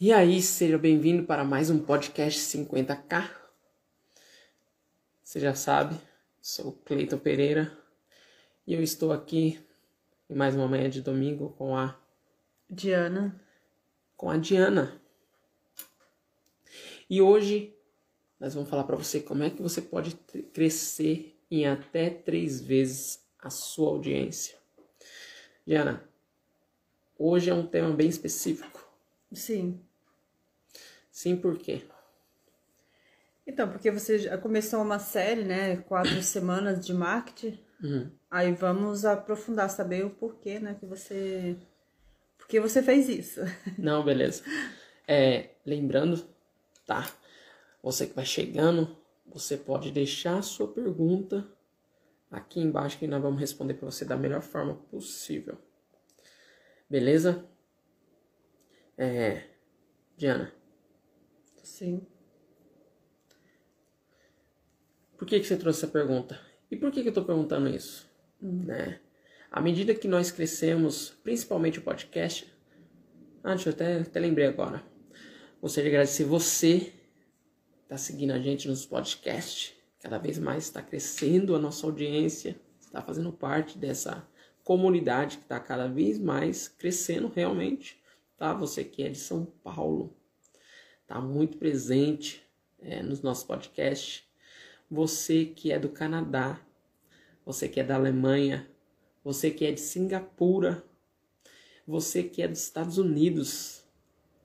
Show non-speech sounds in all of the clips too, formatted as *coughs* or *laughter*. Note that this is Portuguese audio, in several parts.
E aí, seja bem-vindo para mais um podcast 50k. Você já sabe, sou Cleiton Pereira e eu estou aqui em mais uma manhã de domingo com a Diana. Com a Diana. E hoje nós vamos falar para você como é que você pode crescer em até três vezes a sua audiência. Diana, hoje é um tema bem específico. Sim. Sim, por quê? Então, porque você já começou uma série, né? Quatro *coughs* semanas de marketing. Uhum. Aí vamos aprofundar, saber o porquê, né? Que você. Por que você fez isso? *laughs* Não, beleza. É, lembrando, tá? Você que vai chegando, você pode deixar a sua pergunta aqui embaixo que nós vamos responder para você da melhor forma possível. Beleza? É, Diana, Sim. Por que, que você trouxe essa pergunta? E por que, que eu estou perguntando isso? Hum. Né? À medida que nós crescemos, principalmente o podcast, ah, deixa eu até, até lembrei agora. Gostaria de agradecer você está seguindo a gente nos podcasts. Cada vez mais está crescendo a nossa audiência, está fazendo parte dessa comunidade que está cada vez mais crescendo realmente. Tá? Você que é de São Paulo, está muito presente é, nos nossos podcasts. Você que é do Canadá, você que é da Alemanha, você que é de Singapura, você que é dos Estados Unidos.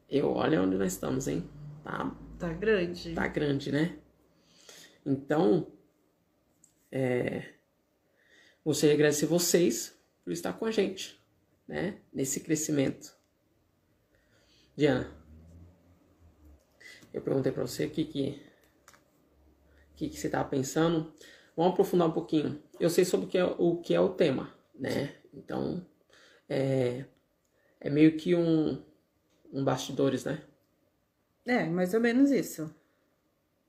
Eu olha onde nós estamos, hein? Tá, tá grande. Tá grande, né? Então, é, gostaria de agradecer vocês por estar com a gente, né? Nesse crescimento. Diana, eu perguntei para você o que que, que que você estava pensando. Vamos aprofundar um pouquinho. Eu sei sobre o que é o, que é o tema, né? Então, é, é meio que um, um bastidores, né? É, mais ou menos isso.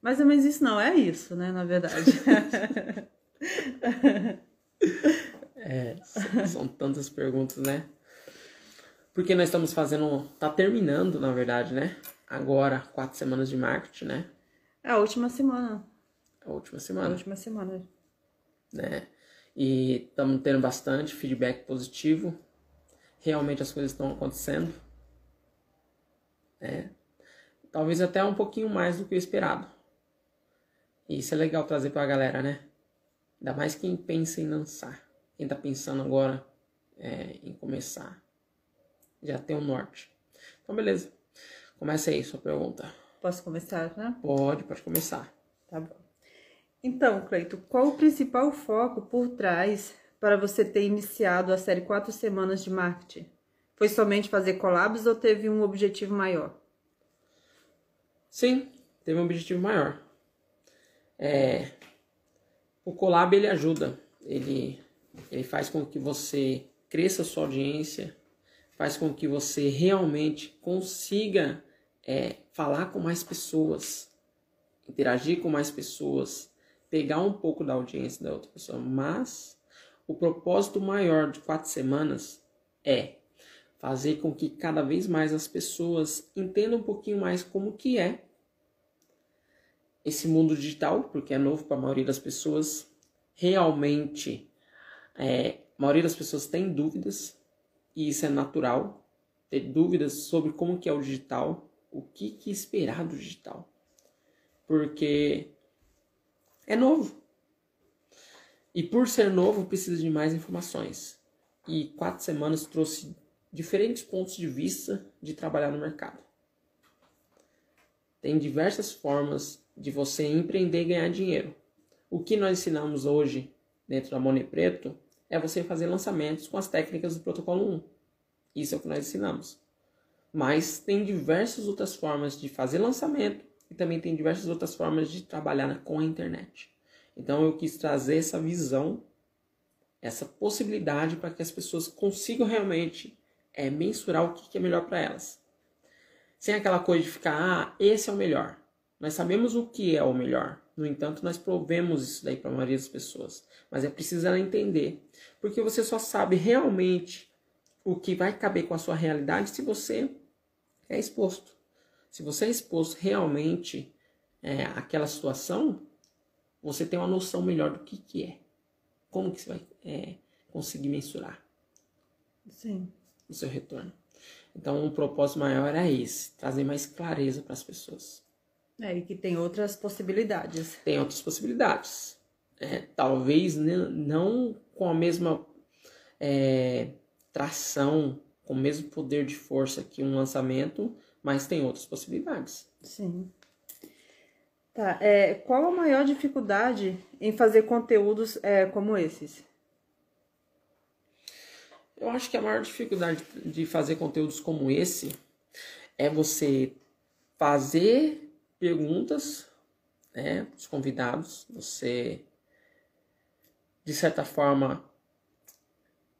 Mais ou menos isso não, é isso, né? Na verdade. *laughs* é, são, são tantas perguntas, né? Porque nós estamos fazendo. Tá terminando, na verdade, né? Agora quatro semanas de marketing, né? É a última semana. A última semana. A última semana. Né? E estamos tendo bastante feedback positivo. Realmente as coisas estão acontecendo. É. Talvez até um pouquinho mais do que o esperado. E isso é legal trazer para a galera, né? Ainda mais quem pensa em lançar. Quem tá pensando agora é, em começar. Já tem um norte. Então, beleza. Começa aí sua pergunta. Posso começar, né? Pode, pode começar. Tá bom. Então, Cleito, qual o principal foco por trás para você ter iniciado a série Quatro Semanas de Marketing? Foi somente fazer collabs ou teve um objetivo maior? Sim, teve um objetivo maior. É, o collab ele ajuda, ele, ele faz com que você cresça a sua audiência, faz com que você realmente consiga é, falar com mais pessoas, interagir com mais pessoas, pegar um pouco da audiência da outra pessoa. Mas o propósito maior de quatro semanas é fazer com que cada vez mais as pessoas entendam um pouquinho mais como que é esse mundo digital, porque é novo para a maioria das pessoas. Realmente, é, a maioria das pessoas tem dúvidas e isso é natural, ter dúvidas sobre como que é o digital, o que, que esperar do digital. Porque é novo. E por ser novo, precisa de mais informações. E quatro semanas trouxe diferentes pontos de vista de trabalhar no mercado. Tem diversas formas de você empreender e ganhar dinheiro. O que nós ensinamos hoje dentro da Money Preto é você fazer lançamentos com as técnicas do protocolo 1. Isso é o que nós ensinamos. Mas tem diversas outras formas de fazer lançamento e também tem diversas outras formas de trabalhar com a internet. Então eu quis trazer essa visão, essa possibilidade para que as pessoas consigam realmente é, mensurar o que é melhor para elas. Sem aquela coisa de ficar, ah, esse é o melhor. Nós sabemos o que é o melhor. No entanto, nós provemos isso daí para a maioria das pessoas. Mas é preciso ela entender. Porque você só sabe realmente o que vai caber com a sua realidade se você é exposto. Se você é exposto realmente é, àquela situação, você tem uma noção melhor do que, que é. Como que você vai é, conseguir mensurar Sim. o seu retorno. Então, o propósito maior é esse, trazer mais clareza para as pessoas. É, e que tem outras possibilidades. Tem outras possibilidades. É, talvez não com a mesma é, tração, com o mesmo poder de força que um lançamento, mas tem outras possibilidades. Sim. Tá, é, qual a maior dificuldade em fazer conteúdos é, como esses? Eu acho que a maior dificuldade de fazer conteúdos como esse é você fazer perguntas né, os convidados, você de certa forma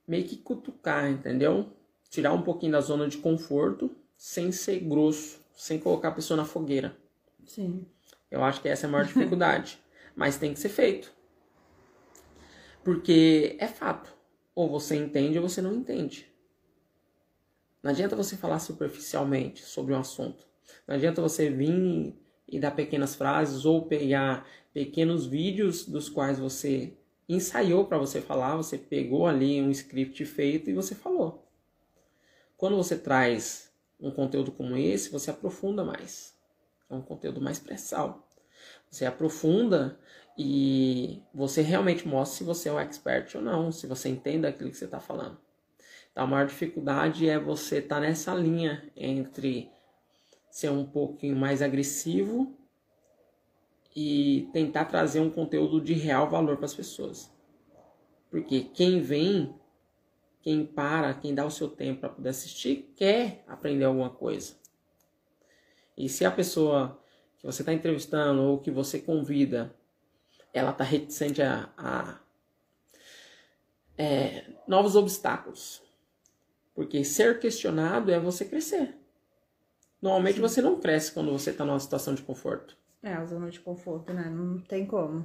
meio que cutucar, entendeu? Tirar um pouquinho da zona de conforto sem ser grosso, sem colocar a pessoa na fogueira. Sim. Eu acho que essa é a maior *laughs* dificuldade. Mas tem que ser feito. Porque é fato. Ou você entende ou você não entende. Não adianta você falar superficialmente sobre um assunto. Não adianta você vir e dar pequenas frases ou pegar pequenos vídeos dos quais você ensaiou para você falar, você pegou ali um script feito e você falou. Quando você traz um conteúdo como esse, você aprofunda mais. É um conteúdo mais pressal. Você aprofunda e você realmente mostra se você é um expert ou não, se você entende aquilo que você está falando. Então, a maior dificuldade é você estar tá nessa linha entre ser um pouquinho mais agressivo e tentar trazer um conteúdo de real valor para as pessoas. Porque quem vem, quem para, quem dá o seu tempo para poder assistir, quer aprender alguma coisa. E se a pessoa que você está entrevistando ou que você convida, ela está reticente a, a é, novos obstáculos. Porque ser questionado é você crescer. Normalmente Sim. você não cresce quando você está numa situação de conforto. É, a zona de conforto, né? Não tem como.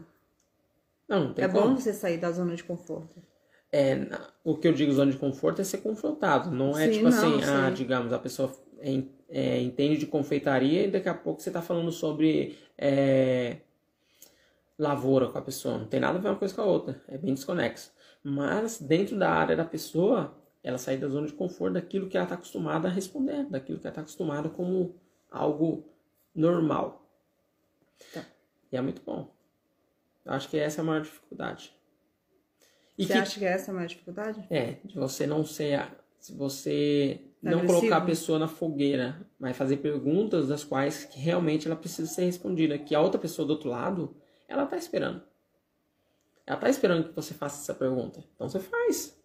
Não, não tem é como. bom você sair da zona de conforto. É, o que eu digo zona de conforto é ser confrontado. Não é sim, tipo assim, não, ah, digamos, a pessoa é, é, entende de confeitaria e daqui a pouco você está falando sobre é, lavoura com a pessoa. Não tem nada a ver uma coisa com a outra. É bem desconexo. Mas dentro da área da pessoa, ela sair da zona de conforto daquilo que ela está acostumada a responder, daquilo que ela está acostumada como algo normal. Tá. E é muito bom. Eu acho que essa é a maior dificuldade. E você que, acha que essa é a maior dificuldade? É, de você não ser. Se você não colocar a pessoa na fogueira, mas fazer perguntas das quais que realmente ela precisa ser respondida. Que a outra pessoa do outro lado, ela tá esperando. Ela tá esperando que você faça essa pergunta. Então você faz.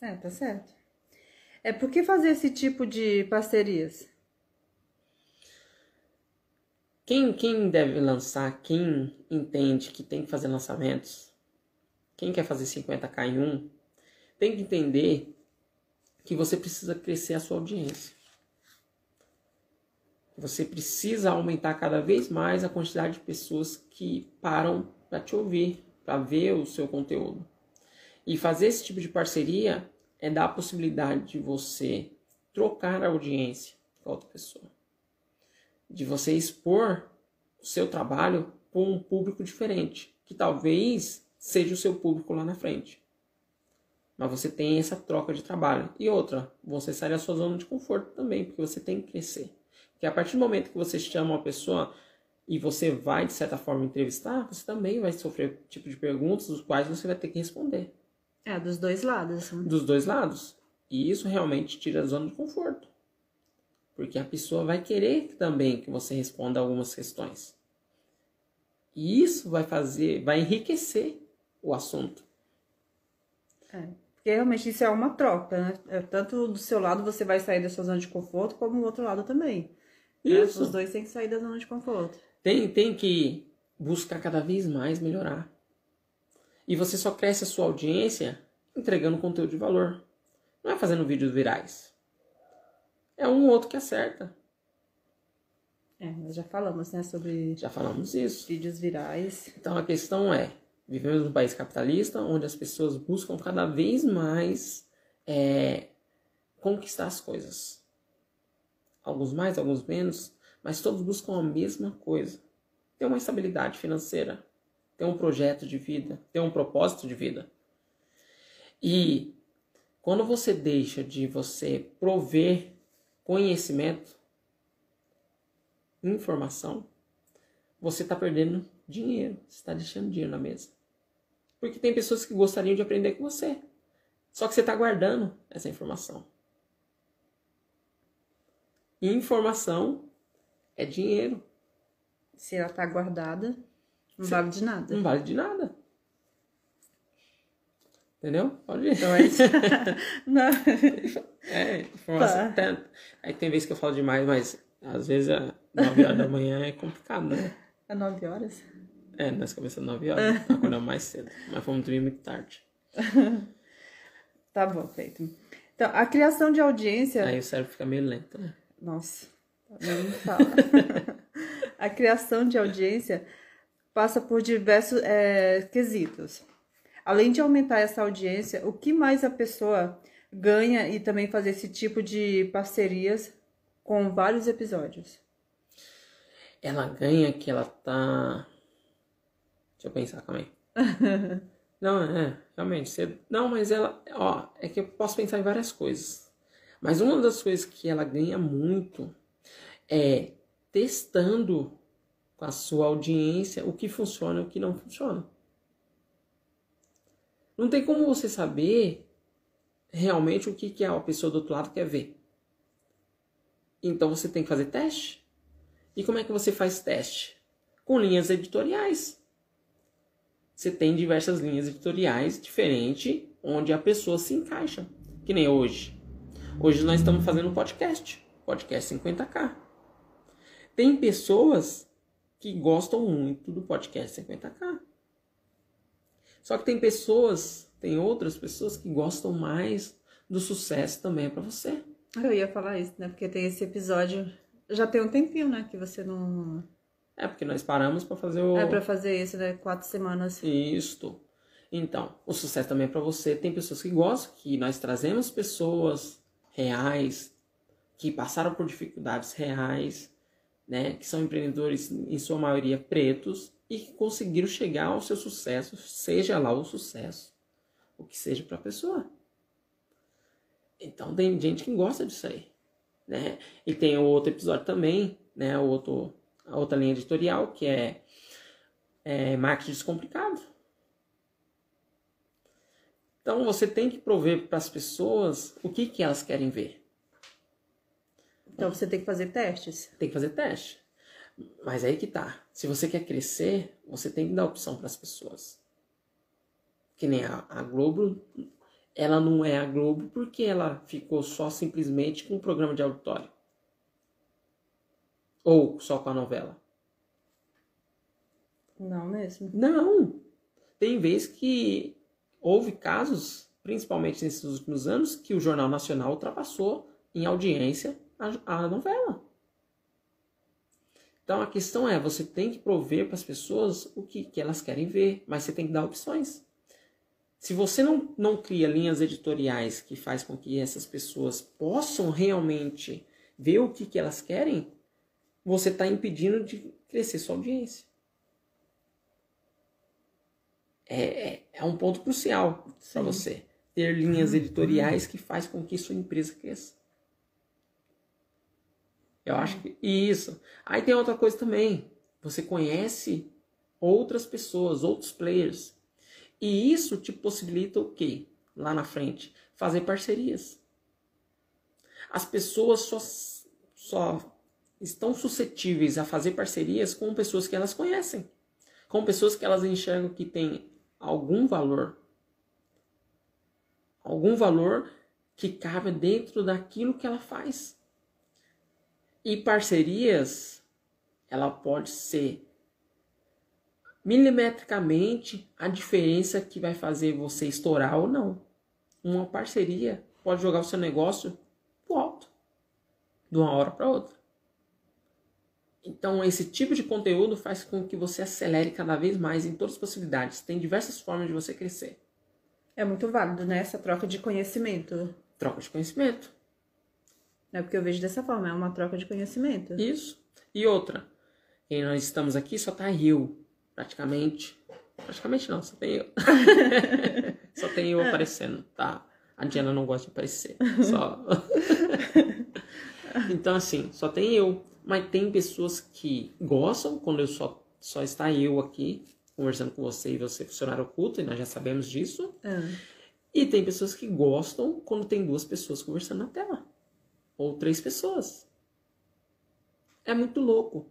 É, tá certo. É por que fazer esse tipo de parcerias? Quem, quem deve lançar, quem entende que tem que fazer lançamentos, quem quer fazer 50k em um, tem que entender que você precisa crescer a sua audiência. Você precisa aumentar cada vez mais a quantidade de pessoas que param para te ouvir, para ver o seu conteúdo. E fazer esse tipo de parceria é dar a possibilidade de você trocar a audiência com outra pessoa de você expor o seu trabalho para um público diferente, que talvez seja o seu público lá na frente. Mas você tem essa troca de trabalho. E outra, você sai da sua zona de conforto também, porque você tem que crescer. Porque a partir do momento que você chama uma pessoa e você vai, de certa forma, entrevistar, você também vai sofrer tipo de perguntas dos quais você vai ter que responder. É, dos dois lados. Dos dois lados. E isso realmente tira a zona de conforto. Porque a pessoa vai querer também que você responda algumas questões. E isso vai fazer, vai enriquecer o assunto. É, porque realmente isso é uma troca, né? É, tanto do seu lado você vai sair da sua zona de conforto, como do outro lado também. Né? Isso. Os dois têm que sair da zona de conforto. Tem, tem que buscar cada vez mais melhorar. E você só cresce a sua audiência entregando conteúdo de valor. Não é fazendo vídeos virais é um ou outro que acerta. É, nós já falamos, né, sobre. Já falamos isso. Vídeos virais. Então a questão é: vivemos num país capitalista onde as pessoas buscam cada vez mais é, conquistar as coisas. alguns mais, alguns menos, mas todos buscam a mesma coisa: ter uma estabilidade financeira, ter um projeto de vida, ter um propósito de vida. E quando você deixa de você prover conhecimento, informação, você está perdendo dinheiro, você está deixando dinheiro na mesa. Porque tem pessoas que gostariam de aprender com você. Só que você está guardando essa informação. E informação é dinheiro. Se ela está guardada, não vale de nada. Não vale de nada. Entendeu? Pode ir. Então é isso. *laughs* não. É, informação. Tá. Aí tem vezes que eu falo demais, mas às vezes às 9 horas da manhã é complicado, né? É 9 horas? É, nós começamos 9 horas, *laughs* acordamos mais cedo, mas fomos dormir muito tarde. *laughs* tá bom, feito. Então, a criação de audiência. Aí o cérebro fica meio lento, né? Nossa, não fala. *laughs* a criação de audiência passa por diversos é, quesitos. Além de aumentar essa audiência, o que mais a pessoa ganha e também fazer esse tipo de parcerias com vários episódios? Ela ganha que ela tá Deixa eu pensar, calma aí. *laughs* não, é, realmente. Você... Não, mas ela. Ó, é que eu posso pensar em várias coisas. Mas uma das coisas que ela ganha muito é testando com a sua audiência o que funciona e o que não funciona. Não tem como você saber realmente o que, que a pessoa do outro lado quer ver. Então você tem que fazer teste. E como é que você faz teste? Com linhas editoriais você tem diversas linhas editoriais diferentes onde a pessoa se encaixa. Que nem hoje. Hoje nós estamos fazendo um podcast, podcast 50k. Tem pessoas que gostam muito do podcast 50k. Só que tem pessoas, tem outras pessoas que gostam mais do sucesso também para você. Eu ia falar isso, né? Porque tem esse episódio, já tem um tempinho, né, que você não é, porque nós paramos para fazer o. É para fazer isso, né? Quatro semanas. Isto. Então, o sucesso também é para você. Tem pessoas que gostam, que nós trazemos pessoas reais, que passaram por dificuldades reais, né? Que são empreendedores, em sua maioria, pretos, e que conseguiram chegar ao seu sucesso, seja lá o sucesso, o que seja para a pessoa. Então, tem gente que gosta disso aí, né? E tem o outro episódio também, né? O outro a outra linha editorial, que é, é marketing descomplicado. Então você tem que prover para as pessoas o que, que elas querem ver. Então você tem que fazer testes. Tem que fazer teste. Mas aí que tá. Se você quer crescer, você tem que dar opção para as pessoas. Que nem a, a, Globo, ela não é a Globo porque ela ficou só simplesmente com um programa de auditório. Ou só com a novela? Não mesmo. Não. Tem vezes que houve casos, principalmente nesses últimos anos, que o Jornal Nacional ultrapassou em audiência a, a novela. Então a questão é, você tem que prover para as pessoas o que, que elas querem ver, mas você tem que dar opções. Se você não, não cria linhas editoriais que faz com que essas pessoas possam realmente ver o que, que elas querem, você está impedindo de crescer sua audiência. É, é, é um ponto crucial para você ter linhas uhum. editoriais que faz com que sua empresa cresça. Eu acho que isso. Aí tem outra coisa também. Você conhece outras pessoas, outros players. E isso te possibilita o quê? Lá na frente, fazer parcerias. As pessoas só, só estão suscetíveis a fazer parcerias com pessoas que elas conhecem, com pessoas que elas enxergam que têm algum valor, algum valor que cabe dentro daquilo que ela faz. E parcerias, ela pode ser milimetricamente a diferença que vai fazer você estourar ou não. Uma parceria pode jogar o seu negócio pro alto, de uma hora para outra. Então, esse tipo de conteúdo faz com que você acelere cada vez mais em todas as possibilidades. Tem diversas formas de você crescer. É muito válido, né? Essa troca de conhecimento. Troca de conhecimento. É porque eu vejo dessa forma, é uma troca de conhecimento. Isso. E outra, quem nós estamos aqui só tá eu, praticamente. Praticamente não, só tem eu. *laughs* só tem eu aparecendo, tá? A Diana não gosta de aparecer. *laughs* Só. *laughs* então, assim, só tem eu. Mas tem pessoas que gostam quando eu só, só está eu aqui conversando com você e você funcionário oculto, e nós já sabemos disso. Ah. E tem pessoas que gostam quando tem duas pessoas conversando na tela. Ou três pessoas. É muito louco.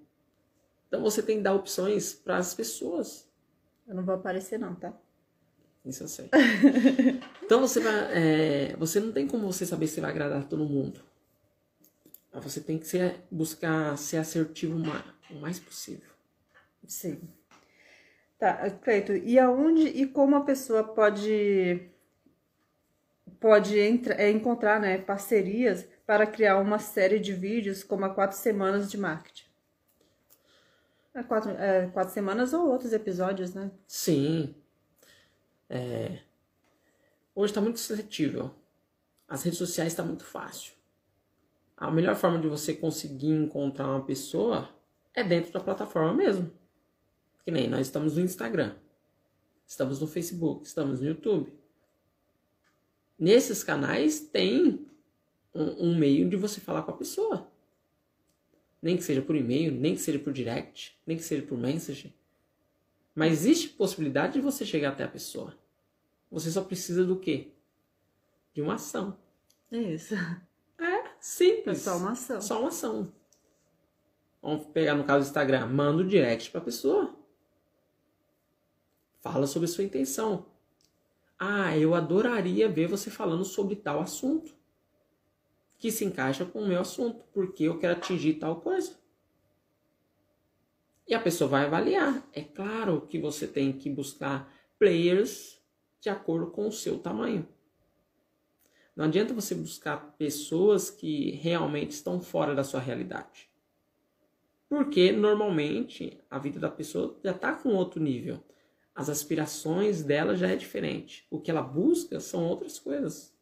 Então você tem que dar opções para as pessoas. Eu não vou aparecer não, tá? Isso eu sei. *laughs* então você vai. é, você não tem como você saber se vai agradar todo mundo. Você tem que ser, buscar ser assertivo o ma- o mais possível. Sim. Tá, Cleito, e aonde e como a pessoa pode pode entra, é, encontrar né, parcerias para criar uma série de vídeos como a quatro semanas de marketing? É quatro, é, quatro semanas ou outros episódios, né? Sim. É, Hoje está muito acessível. As redes sociais está muito fácil. A melhor forma de você conseguir encontrar uma pessoa é dentro da plataforma mesmo. Que nem nós estamos no Instagram, estamos no Facebook, estamos no YouTube. Nesses canais tem um, um meio de você falar com a pessoa. Nem que seja por e-mail, nem que seja por direct, nem que seja por message. Mas existe possibilidade de você chegar até a pessoa. Você só precisa do quê? De uma ação. Isso. Simples. É só uma ação. Só uma ação. Vamos pegar no caso do Instagram, manda o direct pra pessoa. Fala sobre a sua intenção. Ah, eu adoraria ver você falando sobre tal assunto. Que se encaixa com o meu assunto, porque eu quero atingir tal coisa. E a pessoa vai avaliar. É claro que você tem que buscar players de acordo com o seu tamanho. Não adianta você buscar pessoas que realmente estão fora da sua realidade. Porque normalmente a vida da pessoa já está com outro nível. As aspirações dela já é diferente. O que ela busca são outras coisas.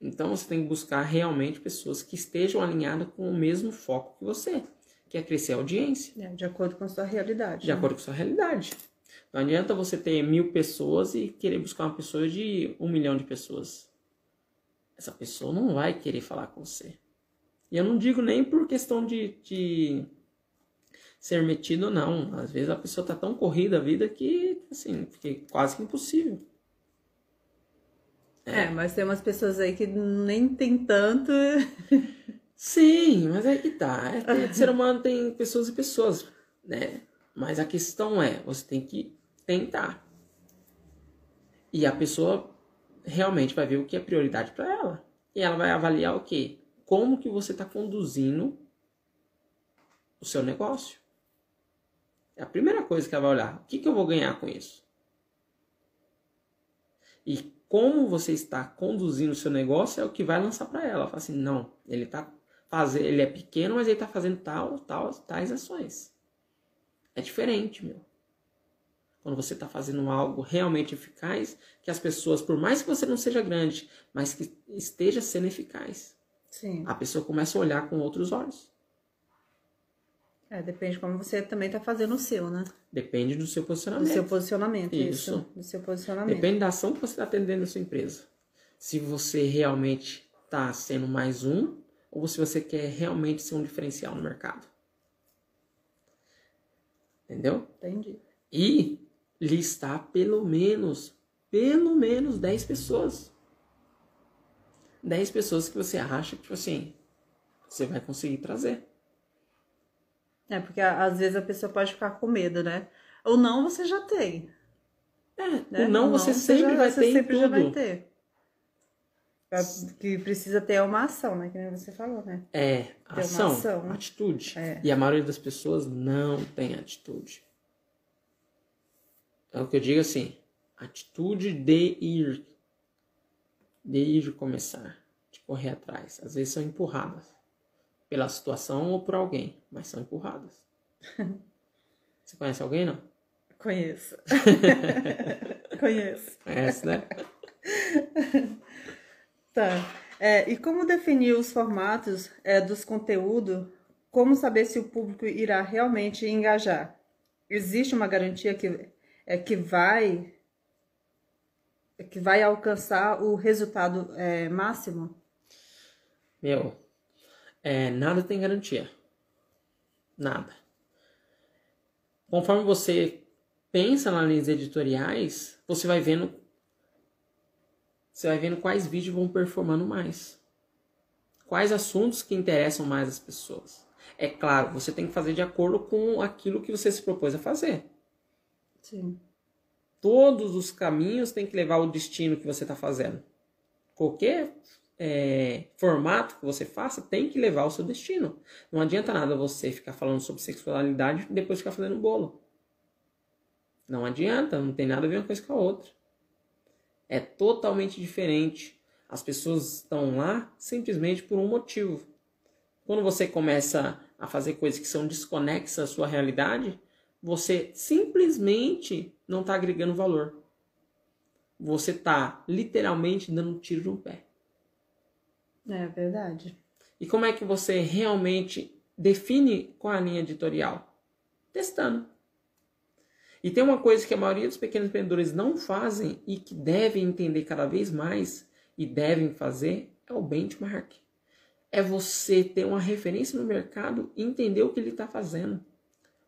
Então você tem que buscar realmente pessoas que estejam alinhadas com o mesmo foco que você, que é crescer a audiência É, de acordo com a sua realidade. de né? acordo com a sua realidade. Não adianta você ter mil pessoas e querer buscar uma pessoa de um milhão de pessoas. Essa pessoa não vai querer falar com você. E eu não digo nem por questão de, de ser metido, não. Às vezes a pessoa tá tão corrida a vida que, assim, fica quase que impossível. É, mas tem umas pessoas aí que nem tem tanto. *laughs* Sim, mas aí que tá. É, tem- ser humano tem pessoas e pessoas, né? Mas a questão é, você tem que tentar. E a pessoa realmente vai ver o que é prioridade para ela. E ela vai avaliar o quê? Como que você está conduzindo o seu negócio. É a primeira coisa que ela vai olhar. O que, que eu vou ganhar com isso? E como você está conduzindo o seu negócio é o que vai lançar para ela. Fala assim, não, ele tá fazendo, ele é pequeno, mas ele está fazendo tal, tal, tais ações. É diferente, meu. Quando você está fazendo algo realmente eficaz, que as pessoas, por mais que você não seja grande, mas que esteja sendo eficaz, Sim. a pessoa começa a olhar com outros olhos. É, depende de como você também tá fazendo o seu, né? Depende do seu Do posicionamento. seu posicionamento. Isso. Isso. Do seu posicionamento. Depende da ação que você está atendendo na sua empresa. Se você realmente está sendo mais um, ou se você quer realmente ser um diferencial no mercado. Entendeu? Entendi. E listar pelo menos, pelo menos 10 pessoas. 10 pessoas que você acha que, tipo assim, você vai conseguir trazer. É, porque às vezes a pessoa pode ficar com medo, né? Ou não, você já tem. É, Né? o não Ou você sempre já- vai você ter em sempre já vai tudo. ter. Que precisa ter é uma ação, né? Que nem você falou, né? É, Ter ação, ação. atitude. É. E a maioria das pessoas não tem atitude. É o que eu digo assim, atitude de ir. De ir começar, de correr atrás. Às vezes são empurradas pela situação ou por alguém, mas são empurradas. *laughs* Você conhece alguém, não? Conheço. *laughs* Conheço. Conhece, né? *laughs* Tá. É, e como definir os formatos é, dos conteúdos? Como saber se o público irá realmente engajar? Existe uma garantia que, é, que vai que vai alcançar o resultado é, máximo? Meu, é, nada tem garantia. Nada. Conforme você pensa nas linhas editoriais, você vai vendo você vai vendo quais vídeos vão performando mais. Quais assuntos que interessam mais as pessoas. É claro, você tem que fazer de acordo com aquilo que você se propôs a fazer. Sim. Todos os caminhos têm que levar ao destino que você está fazendo. Qualquer é, formato que você faça tem que levar ao seu destino. Não adianta nada você ficar falando sobre sexualidade e depois ficar fazendo bolo. Não adianta, não tem nada a ver uma coisa com a outra. É totalmente diferente. As pessoas estão lá simplesmente por um motivo. Quando você começa a fazer coisas que são desconexas à sua realidade, você simplesmente não está agregando valor. Você está literalmente dando um tiro no pé. É verdade. E como é que você realmente define qual é a linha editorial? Testando. E tem uma coisa que a maioria dos pequenos empreendedores não fazem e que devem entender cada vez mais e devem fazer é o benchmark. É você ter uma referência no mercado e entender o que ele está fazendo.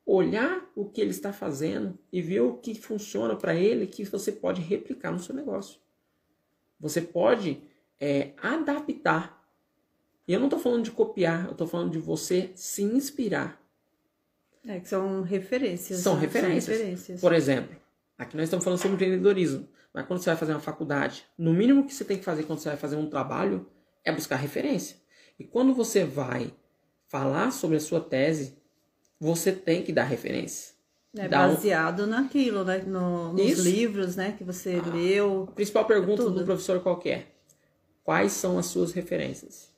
Olhar o que ele está fazendo e ver o que funciona para ele que você pode replicar no seu negócio. Você pode é, adaptar. E eu não estou falando de copiar, eu estou falando de você se inspirar. É, que são referências. São referências. São referências. Por exemplo, aqui nós estamos falando sobre empreendedorismo. Mas quando você vai fazer uma faculdade, no mínimo que você tem que fazer quando você vai fazer um trabalho é buscar referência. E quando você vai falar sobre a sua tese, você tem que dar referência. É baseado um... naquilo, né? No, nos Isso. livros, né? Que você ah, leu. A principal pergunta tudo. do professor qual é? Quais são as suas referências?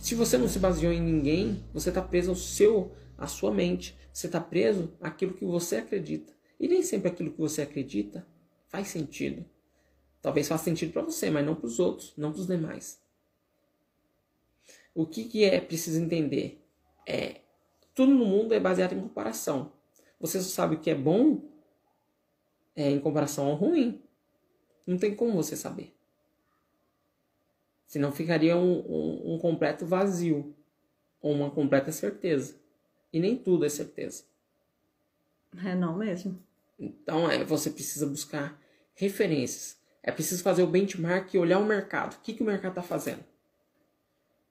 Se você não se baseou em ninguém, você está preso ao seu, à sua mente. Você está preso àquilo que você acredita. E nem sempre aquilo que você acredita faz sentido. Talvez faça sentido para você, mas não para os outros, não para os demais. O que, que é preciso entender? É tudo no mundo é baseado em comparação. Você só sabe o que é bom é, em comparação ao ruim. Não tem como você saber. Senão ficaria um, um, um completo vazio ou uma completa certeza. E nem tudo é certeza. É não mesmo. Então é, você precisa buscar referências. É preciso fazer o benchmark e olhar o mercado. O que, que o mercado está fazendo?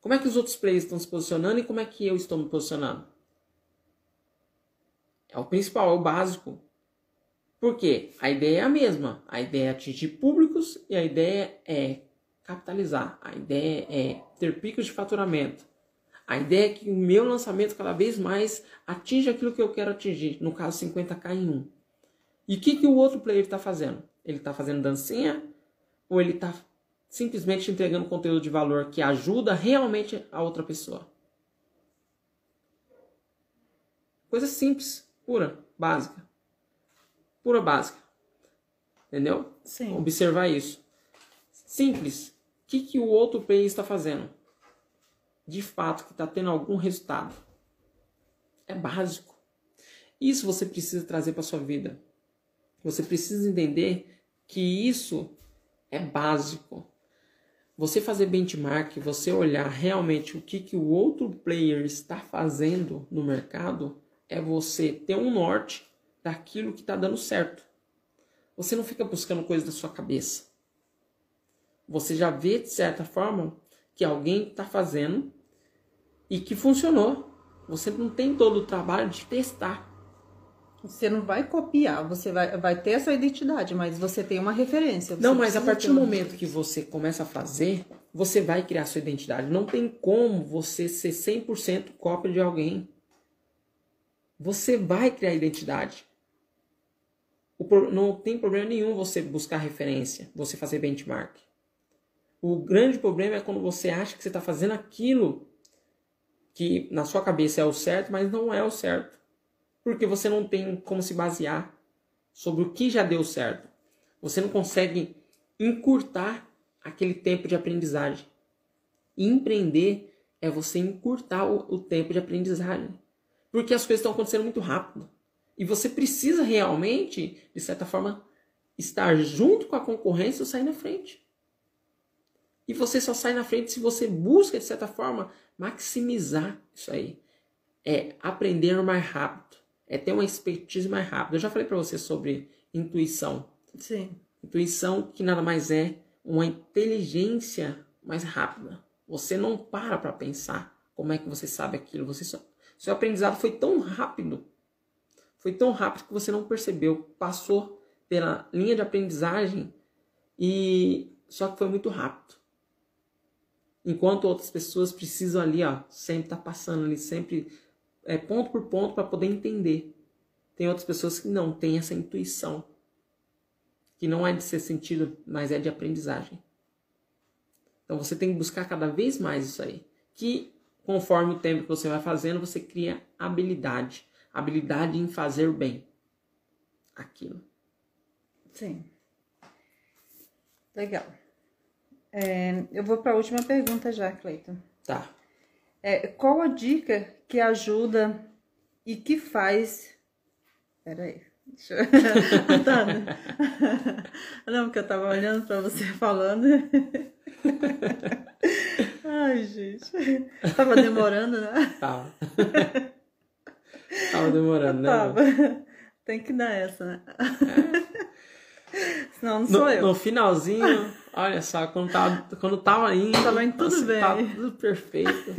Como é que os outros players estão se posicionando e como é que eu estou me posicionando? É o principal, é o básico. Por quê? A ideia é a mesma. A ideia é atingir públicos e a ideia é capitalizar. A ideia é ter picos de faturamento. A ideia é que o meu lançamento cada vez mais atinja aquilo que eu quero atingir. No caso, 50k em um. E o que, que o outro player está fazendo? Ele está fazendo dancinha ou ele está simplesmente entregando conteúdo de valor que ajuda realmente a outra pessoa? Coisa simples, pura, básica pura básica. Entendeu? Sim. Observar isso. Simples. Que, que o outro player está fazendo? De fato, que está tendo algum resultado. É básico. Isso você precisa trazer para sua vida. Você precisa entender que isso é básico. Você fazer benchmark, você olhar realmente o que, que o outro player está fazendo no mercado, é você ter um norte daquilo que está dando certo. Você não fica buscando coisas da sua cabeça. Você já vê, de certa forma, que alguém está fazendo e que funcionou. Você não tem todo o trabalho de testar. Você não vai copiar, você vai, vai ter a sua identidade, mas você tem uma referência. Não, mas a partir do momento que você começa a fazer, você vai criar sua identidade. Não tem como você ser 100% cópia de alguém. Você vai criar identidade não tem problema nenhum você buscar referência, você fazer benchmark. O grande problema é quando você acha que você está fazendo aquilo que na sua cabeça é o certo, mas não é o certo. Porque você não tem como se basear sobre o que já deu certo. Você não consegue encurtar aquele tempo de aprendizagem. E empreender é você encurtar o, o tempo de aprendizagem. Porque as coisas estão acontecendo muito rápido. E você precisa realmente, de certa forma, estar junto com a concorrência ou sair na frente. E você só sai na frente se você busca, de certa forma, maximizar isso aí. É aprender mais rápido. É ter uma expertise mais rápida. Eu já falei para você sobre intuição. Sim. Intuição que nada mais é uma inteligência mais rápida. Você não para para pensar como é que você sabe aquilo. Você só... Seu aprendizado foi tão rápido. Foi tão rápido que você não percebeu. Passou pela linha de aprendizagem e só que foi muito rápido. Enquanto outras pessoas precisam ali, ó, sempre tá passando ali, sempre é, ponto por ponto para poder entender. Tem outras pessoas que não têm essa intuição que não é de ser sentido, mas é de aprendizagem. Então você tem que buscar cada vez mais isso aí. Que conforme o tempo que você vai fazendo, você cria habilidade. Habilidade em fazer bem aquilo. Sim. Legal. É, eu vou para a última pergunta já, Cleiton. Tá. É, qual a dica que ajuda e que faz. Peraí. Deixa eu... *laughs* *laughs* Não, porque eu tava olhando pra você *laughs* falando. Ai, gente. Tava demorando, né? Tava. Tava demorando, né? Tava. Tem que dar essa, né? É. Senão não sou no, eu. No finalzinho, olha só, quando tava, quando tava indo. Tava indo tudo assim, bem. Tava tudo perfeito.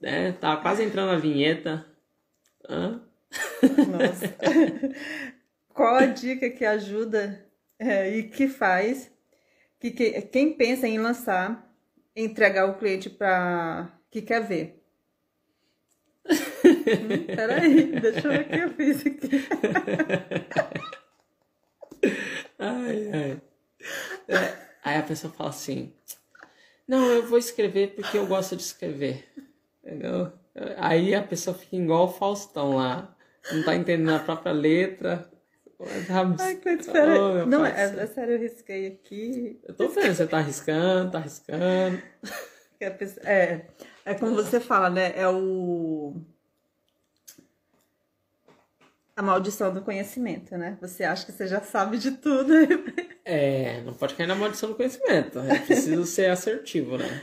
né? *laughs* Tava quase entrando a vinheta. Hã? Nossa. *laughs* Qual a dica que ajuda é, e que faz que, que, quem pensa em lançar, entregar o cliente para que quer ver? hum, peraí, *laughs* deixa eu ver o que eu fiz aqui. ai, ai. É, aí a pessoa fala assim: Não, eu vou escrever porque eu gosto de escrever. Entendeu? Aí a pessoa fica igual o Faustão lá. Não tá entendendo a própria letra. Ai, Cleiton, espera. Oh, não, é, é, sério, eu risquei aqui. Eu tô vendo, você tá arriscando, tá arriscando. *laughs* É, é como você fala, né? É o. A maldição do conhecimento, né? Você acha que você já sabe de tudo. *laughs* É, não pode cair na maldição do conhecimento. É preciso *laughs* ser assertivo, né?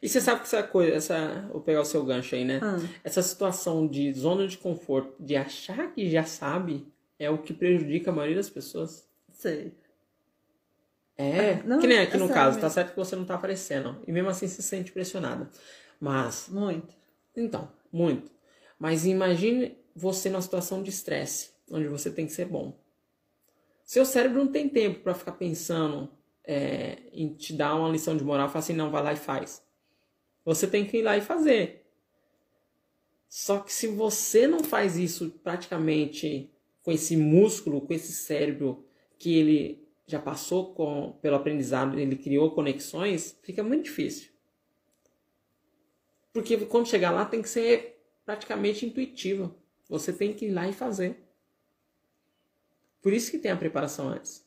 E você sabe que essa coisa, essa, vou pegar o seu gancho aí, né? Hum. Essa situação de zona de conforto, de achar que já sabe, é o que prejudica a maioria das pessoas. Sei. É, não, que nem aqui é no caso, mesmo. tá certo que você não tá aparecendo. E mesmo assim se sente pressionada. Mas. Muito. Então, muito. Mas imagine você numa situação de estresse, onde você tem que ser bom. Seu cérebro não tem tempo para ficar pensando é, em te dar uma lição de moral, falar assim, não, vai lá e faz. Você tem que ir lá e fazer. Só que se você não faz isso praticamente com esse músculo, com esse cérebro que ele já passou com, pelo aprendizado, ele criou conexões, fica muito difícil. Porque quando chegar lá tem que ser praticamente intuitivo. Você tem que ir lá e fazer. Por isso que tem a preparação antes.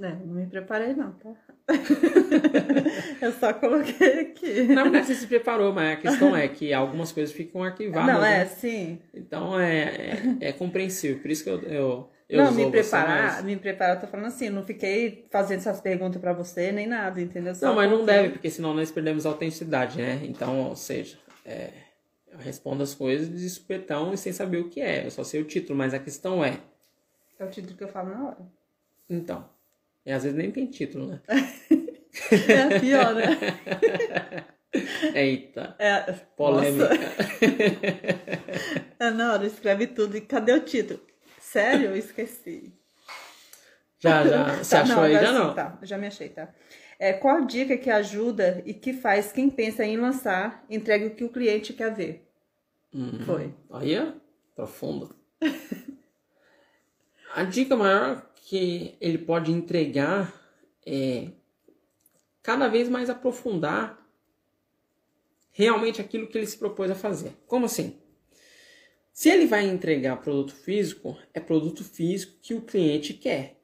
Não, não me preparei não, tá? *laughs* eu só coloquei aqui. Não, não você se preparou, mas a questão é que algumas coisas ficam arquivadas. Não, é, né? sim. Então é, é, é, compreensível. Por isso que eu. eu, eu não, me preparar, mais... me preparar, eu tô falando assim, não fiquei fazendo essas perguntas para você, nem nada, entendeu? Só não, mas não deve, porque senão nós perdemos a autenticidade, né? Então, ou seja, é, eu respondo as coisas de supetão e sem saber o que é. Eu só sei o título, mas a questão é. É o título que eu falo na hora. Então. E às vezes nem tem título, né? *laughs* é pior, né? *laughs* Eita. É, polêmica. é, na hora, escreve tudo. E cadê o título? Sério? Eu esqueci. Já, já. *laughs* Você tá, achou não, aí? Já sim, não? Tá, já me achei, tá. É, qual dica que ajuda e que faz quem pensa em lançar, entregue o que o cliente quer ver? Uhum. Foi. Aí é profundo. *laughs* A dica maior que ele pode entregar é cada vez mais aprofundar realmente aquilo que ele se propôs a fazer. Como assim? Se ele vai entregar produto físico, é produto físico que o cliente quer.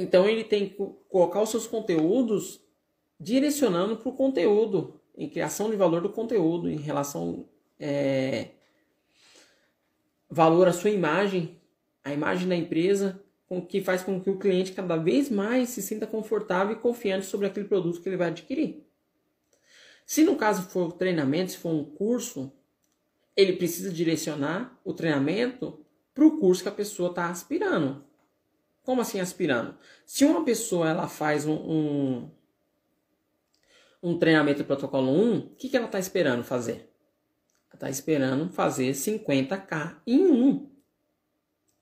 Então ele tem que colocar os seus conteúdos direcionando para o conteúdo, em criação de valor do conteúdo, em relação é, valor à sua imagem, a imagem da empresa, com que faz com que o cliente cada vez mais se sinta confortável e confiante sobre aquele produto que ele vai adquirir. Se no caso for treinamento, se for um curso, ele precisa direcionar o treinamento para o curso que a pessoa está aspirando. Como assim aspirando? Se uma pessoa ela faz um, um, um treinamento protocolo 1, o que, que ela está esperando fazer? Ela está esperando fazer 50k em um.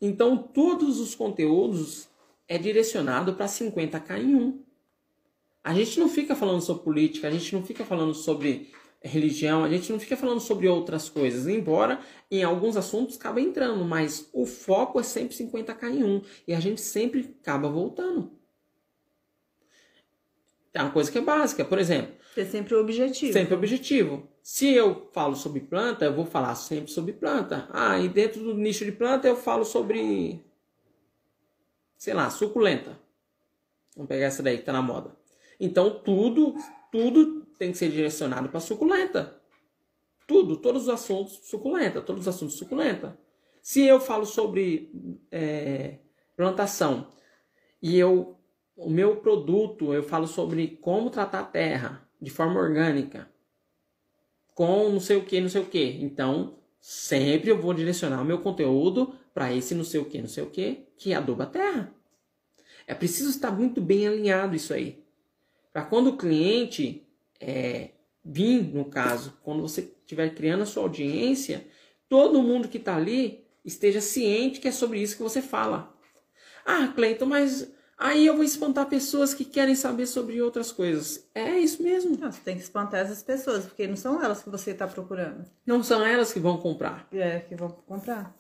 Então, todos os conteúdos é direcionado para 50k em um. A gente não fica falando sobre política, a gente não fica falando sobre religião, a gente não fica falando sobre outras coisas, embora em alguns assuntos acaba entrando, mas o foco é sempre 50k em um e a gente sempre acaba voltando. É uma coisa que é básica, por exemplo. É sempre o objetivo. Sempre o objetivo. Se eu falo sobre planta, eu vou falar sempre sobre planta. Ah, e dentro do nicho de planta eu falo sobre, sei lá, suculenta. Vamos pegar essa daí que tá na moda. Então tudo, tudo tem que ser direcionado para suculenta. Tudo, todos os assuntos suculenta, todos os assuntos suculenta. Se eu falo sobre é, plantação e eu, o meu produto, eu falo sobre como tratar a terra de forma orgânica, com não sei o que, não sei o que. Então, sempre eu vou direcionar o meu conteúdo para esse não sei o que, não sei o que, que aduba a terra. É preciso estar muito bem alinhado isso aí. Para quando o cliente é, vir, no caso, quando você estiver criando a sua audiência, todo mundo que está ali esteja ciente que é sobre isso que você fala. Ah, Cleiton, mas Aí eu vou espantar pessoas que querem saber sobre outras coisas. É isso mesmo. Não, você tem que espantar essas pessoas, porque não são elas que você está procurando. Não são elas que vão comprar. É, que vão comprar.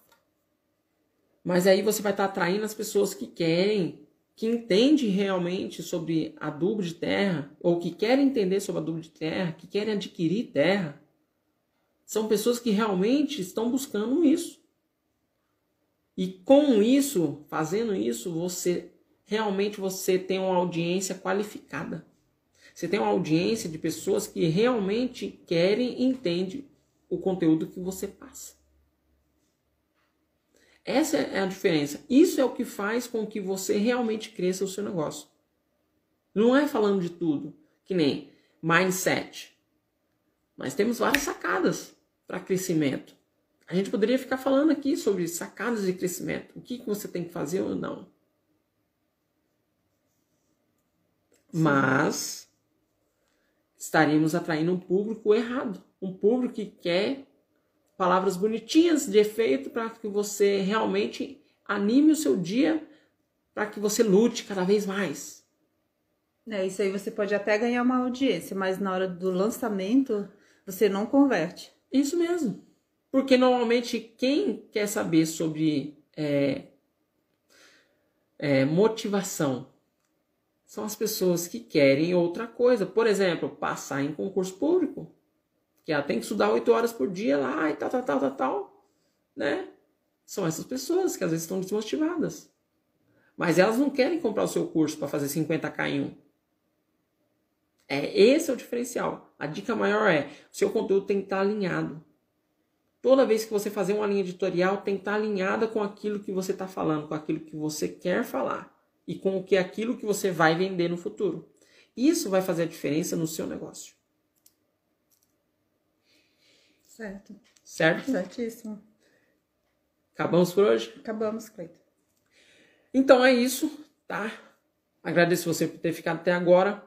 Mas aí você vai estar tá atraindo as pessoas que querem, que entendem realmente sobre adubo de terra, ou que querem entender sobre adubo de terra, que querem adquirir terra. São pessoas que realmente estão buscando isso. E com isso, fazendo isso, você realmente você tem uma audiência qualificada. Você tem uma audiência de pessoas que realmente querem e entendem o conteúdo que você passa. Essa é a diferença. Isso é o que faz com que você realmente cresça o seu negócio. Não é falando de tudo, que nem mindset. Mas temos várias sacadas para crescimento. A gente poderia ficar falando aqui sobre sacadas de crescimento. O que, que você tem que fazer ou não. Mas estaríamos atraindo um público errado, um público que quer palavras bonitinhas de efeito para que você realmente anime o seu dia para que você lute cada vez mais. É, isso aí você pode até ganhar uma audiência, mas na hora do lançamento você não converte. Isso mesmo. Porque normalmente quem quer saber sobre é, é, motivação são as pessoas que querem outra coisa. Por exemplo, passar em concurso público. Que ela tem que estudar oito horas por dia lá e tal, tal, tal, tal, tal. Né? São essas pessoas que às vezes estão desmotivadas. Mas elas não querem comprar o seu curso para fazer 50k em um. É, esse é o diferencial. A dica maior é: o seu conteúdo tem que estar alinhado. Toda vez que você fazer uma linha editorial, tem que estar alinhada com aquilo que você está falando, com aquilo que você quer falar e com o que é aquilo que você vai vender no futuro. Isso vai fazer a diferença no seu negócio. Certo. Certo? Certíssimo. Acabamos por hoje? Acabamos, Cleiton. Então é isso, tá? Agradeço você por ter ficado até agora.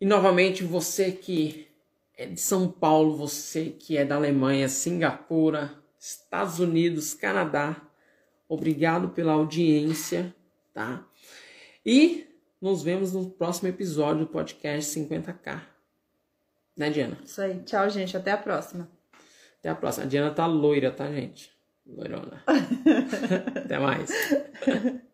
E novamente, você que é de São Paulo, você que é da Alemanha, Singapura, Estados Unidos, Canadá, obrigado pela audiência, tá? E nos vemos no próximo episódio do podcast 50k. Né, Diana? Isso aí. Tchau, gente. Até a próxima. Até a próxima. A Diana tá loira, tá, gente? Loirona. *laughs* Até mais. *laughs*